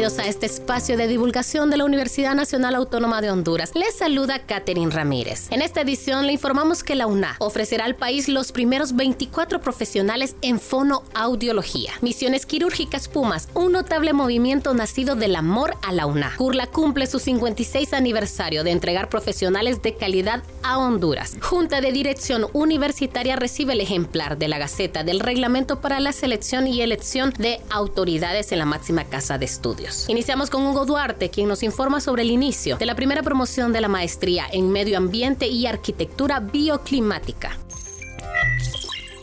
Bienvenidos a este espacio de divulgación de la Universidad Nacional Autónoma de Honduras. Les saluda Katherine Ramírez. En esta edición le informamos que la UNA ofrecerá al país los primeros 24 profesionales en fonoaudiología. Misiones quirúrgicas Pumas, un notable movimiento nacido del amor a la UNA. Curla cumple su 56 aniversario de entregar profesionales de calidad a Honduras. Junta de Dirección Universitaria recibe el ejemplar de la Gaceta del Reglamento para la Selección y Elección de Autoridades en la máxima casa de estudios Iniciamos con Hugo Duarte, quien nos informa sobre el inicio de la primera promoción de la maestría en Medio Ambiente y Arquitectura Bioclimática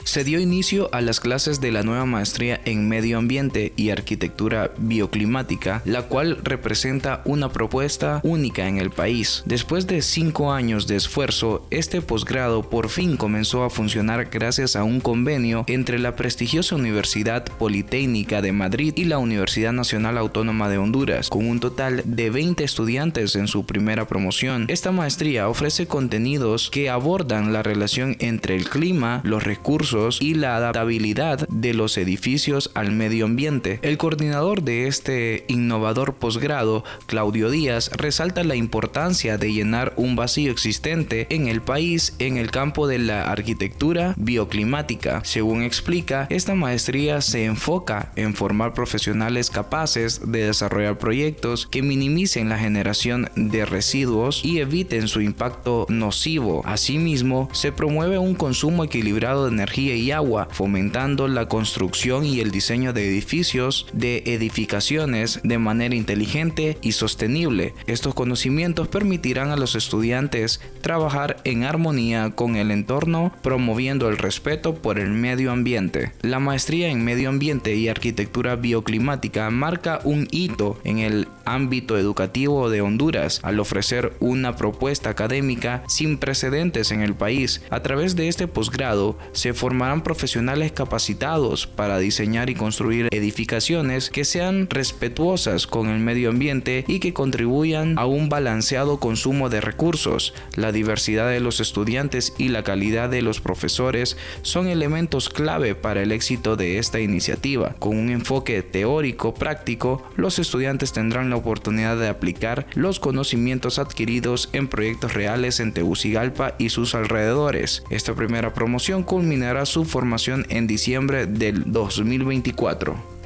se dio inicio a las clases de la nueva maestría en Medio Ambiente y Arquitectura Bioclimática, la cual representa una propuesta única en el país. Después de cinco años de esfuerzo, este posgrado por fin comenzó a funcionar gracias a un convenio entre la prestigiosa Universidad Politécnica de Madrid y la Universidad Nacional Autónoma de Honduras, con un total de 20 estudiantes en su primera promoción. Esta maestría ofrece contenidos que abordan la relación entre el clima, los recursos, y la adaptabilidad de los edificios al medio ambiente. El coordinador de este innovador posgrado, Claudio Díaz, resalta la importancia de llenar un vacío existente en el país en el campo de la arquitectura bioclimática. Según explica, esta maestría se enfoca en formar profesionales capaces de desarrollar proyectos que minimicen la generación de residuos y eviten su impacto nocivo. Asimismo, se promueve un consumo equilibrado de energía y agua, fomentando la construcción y el diseño de edificios, de edificaciones de manera inteligente y sostenible. Estos conocimientos permitirán a los estudiantes trabajar en armonía con el entorno, promoviendo el respeto por el medio ambiente. La maestría en medio ambiente y arquitectura bioclimática marca un hito en el ámbito educativo de Honduras al ofrecer una propuesta académica sin precedentes en el país. A través de este posgrado se forma formarán profesionales capacitados para diseñar y construir edificaciones que sean respetuosas con el medio ambiente y que contribuyan a un balanceado consumo de recursos. La diversidad de los estudiantes y la calidad de los profesores son elementos clave para el éxito de esta iniciativa. Con un enfoque teórico práctico, los estudiantes tendrán la oportunidad de aplicar los conocimientos adquiridos en proyectos reales en Tegucigalpa y sus alrededores. Esta primera promoción culminará su formación en diciembre del 2024.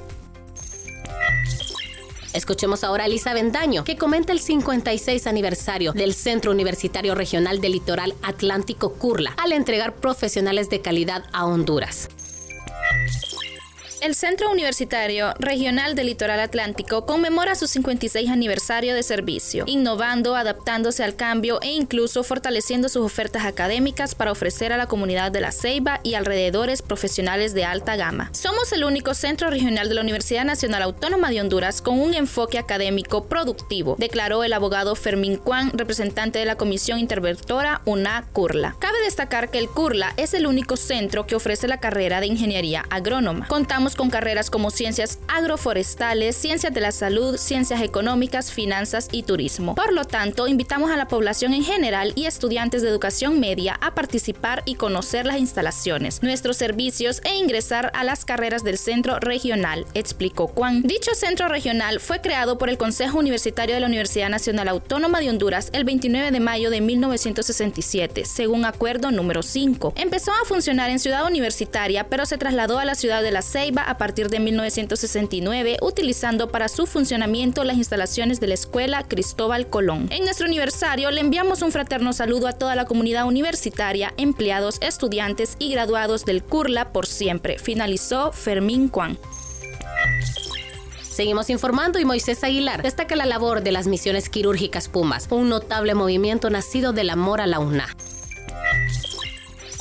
Escuchemos ahora a Elisa Bendaño, que comenta el 56 aniversario del Centro Universitario Regional del Litoral Atlántico Curla, al entregar profesionales de calidad a Honduras. El Centro Universitario Regional del Litoral Atlántico conmemora su 56 aniversario de servicio, innovando, adaptándose al cambio e incluso fortaleciendo sus ofertas académicas para ofrecer a la comunidad de La Ceiba y alrededores profesionales de alta gama. Somos el único centro regional de la Universidad Nacional Autónoma de Honduras con un enfoque académico productivo, declaró el abogado Fermín Juan, representante de la Comisión Interventora UNA Curla. Cabe destacar que el Curla es el único centro que ofrece la carrera de Ingeniería Agrónoma. Contamos con carreras como ciencias agroforestales, ciencias de la salud, ciencias económicas, finanzas y turismo. Por lo tanto, invitamos a la población en general y estudiantes de educación media a participar y conocer las instalaciones, nuestros servicios e ingresar a las carreras del centro regional, explicó Juan. Dicho centro regional fue creado por el Consejo Universitario de la Universidad Nacional Autónoma de Honduras el 29 de mayo de 1967, según acuerdo número 5. Empezó a funcionar en Ciudad Universitaria, pero se trasladó a la ciudad de La Ceiba a partir de 1969, utilizando para su funcionamiento las instalaciones de la Escuela Cristóbal Colón. En nuestro aniversario le enviamos un fraterno saludo a toda la comunidad universitaria, empleados, estudiantes y graduados del CURLA por siempre, finalizó Fermín Juan. Seguimos informando y Moisés Aguilar destaca la labor de las misiones quirúrgicas Pumas, un notable movimiento nacido del amor a la UNA.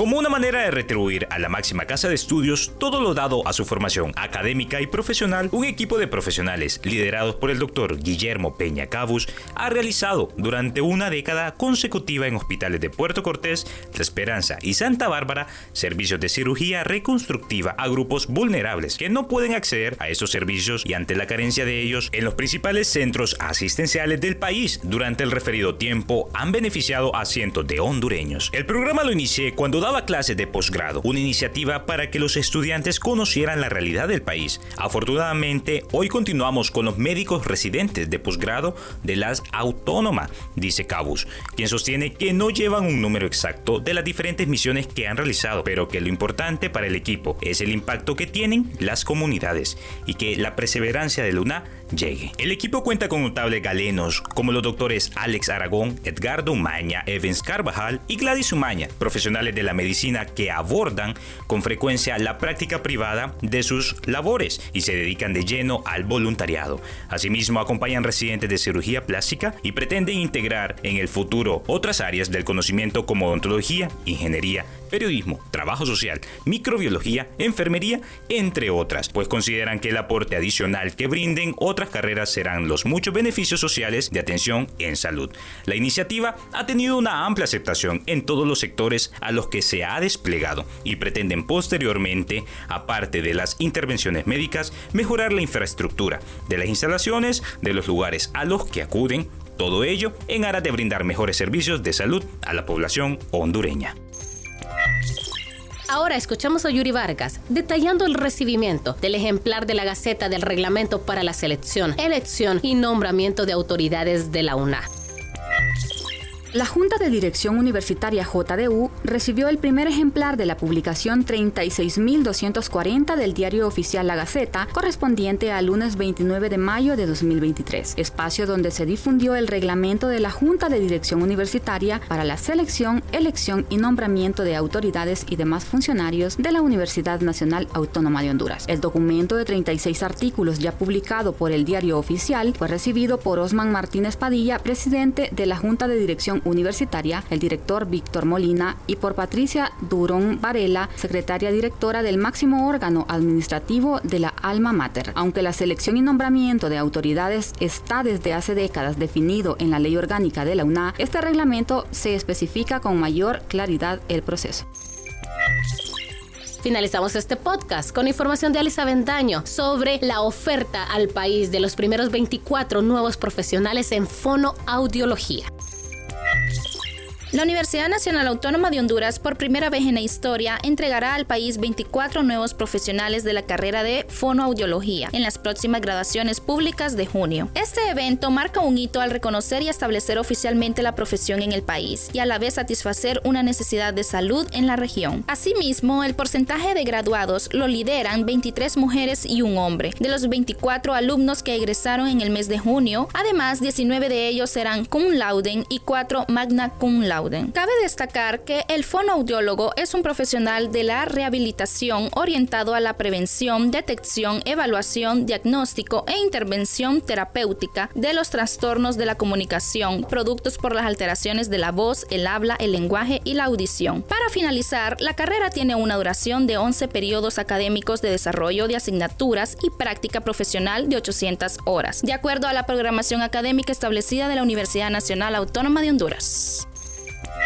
Como una manera de retribuir a la máxima casa de estudios todo lo dado a su formación académica y profesional, un equipo de profesionales liderados por el doctor Guillermo Peña Cabus ha realizado durante una década consecutiva en hospitales de Puerto Cortés, La Esperanza y Santa Bárbara servicios de cirugía reconstructiva a grupos vulnerables que no pueden acceder a esos servicios y ante la carencia de ellos en los principales centros asistenciales del país durante el referido tiempo han beneficiado a cientos de hondureños. El programa lo inicié cuando daba clases de posgrado, una iniciativa para que los estudiantes conocieran la realidad del país. Afortunadamente, hoy continuamos con los médicos residentes de posgrado de las autónomas, dice Cabus, quien sostiene que no llevan un número exacto de las diferentes misiones que han realizado, pero que lo importante para el equipo es el impacto que tienen las comunidades y que la perseverancia de Luna El equipo cuenta con notables galenos como los doctores Alex Aragón, Edgardo Umaña, Evans Carvajal y Gladys Umaña, profesionales de la medicina que abordan con frecuencia la práctica privada de sus labores y se dedican de lleno al voluntariado. Asimismo, acompañan residentes de cirugía plástica y pretenden integrar en el futuro otras áreas del conocimiento como odontología, ingeniería, periodismo, trabajo social, microbiología, enfermería, entre otras, pues consideran que el aporte adicional que brinden otras carreras serán los muchos beneficios sociales de atención en salud. La iniciativa ha tenido una amplia aceptación en todos los sectores a los que se ha desplegado y pretenden posteriormente, aparte de las intervenciones médicas, mejorar la infraestructura de las instalaciones, de los lugares a los que acuden, todo ello en aras de brindar mejores servicios de salud a la población hondureña. Ahora escuchamos a Yuri Vargas detallando el recibimiento del ejemplar de la Gaceta del Reglamento para la Selección, Elección y Nombramiento de Autoridades de la UNA. La Junta de Dirección Universitaria JDU recibió el primer ejemplar de la publicación 36.240 del diario oficial La Gaceta, correspondiente al lunes 29 de mayo de 2023, espacio donde se difundió el reglamento de la Junta de Dirección Universitaria para la selección, elección y nombramiento de autoridades y demás funcionarios de la Universidad Nacional Autónoma de Honduras. El documento de 36 artículos ya publicado por el diario oficial fue recibido por Osman Martínez Padilla, presidente de la Junta de Dirección Universitaria, el director Víctor Molina, y por Patricia Durón Varela, secretaria directora del máximo órgano administrativo de la Alma Mater. Aunque la selección y nombramiento de autoridades está desde hace décadas definido en la ley orgánica de la UNA, este reglamento se especifica con mayor claridad el proceso. Finalizamos este podcast con información de Alisa Vendaño sobre la oferta al país de los primeros 24 nuevos profesionales en fonoaudiología. La Universidad Nacional Autónoma de Honduras, por primera vez en la historia, entregará al país 24 nuevos profesionales de la carrera de fonoaudiología en las próximas graduaciones públicas de junio. Este evento marca un hito al reconocer y establecer oficialmente la profesión en el país y a la vez satisfacer una necesidad de salud en la región. Asimismo, el porcentaje de graduados lo lideran 23 mujeres y un hombre. De los 24 alumnos que egresaron en el mes de junio, además 19 de ellos serán cum laude y 4 magna cum laude. Cabe destacar que el fonoaudiólogo es un profesional de la rehabilitación orientado a la prevención, detección, evaluación, diagnóstico e intervención terapéutica de los trastornos de la comunicación, productos por las alteraciones de la voz, el habla, el lenguaje y la audición. Para finalizar, la carrera tiene una duración de 11 periodos académicos de desarrollo de asignaturas y práctica profesional de 800 horas, de acuerdo a la programación académica establecida de la Universidad Nacional Autónoma de Honduras.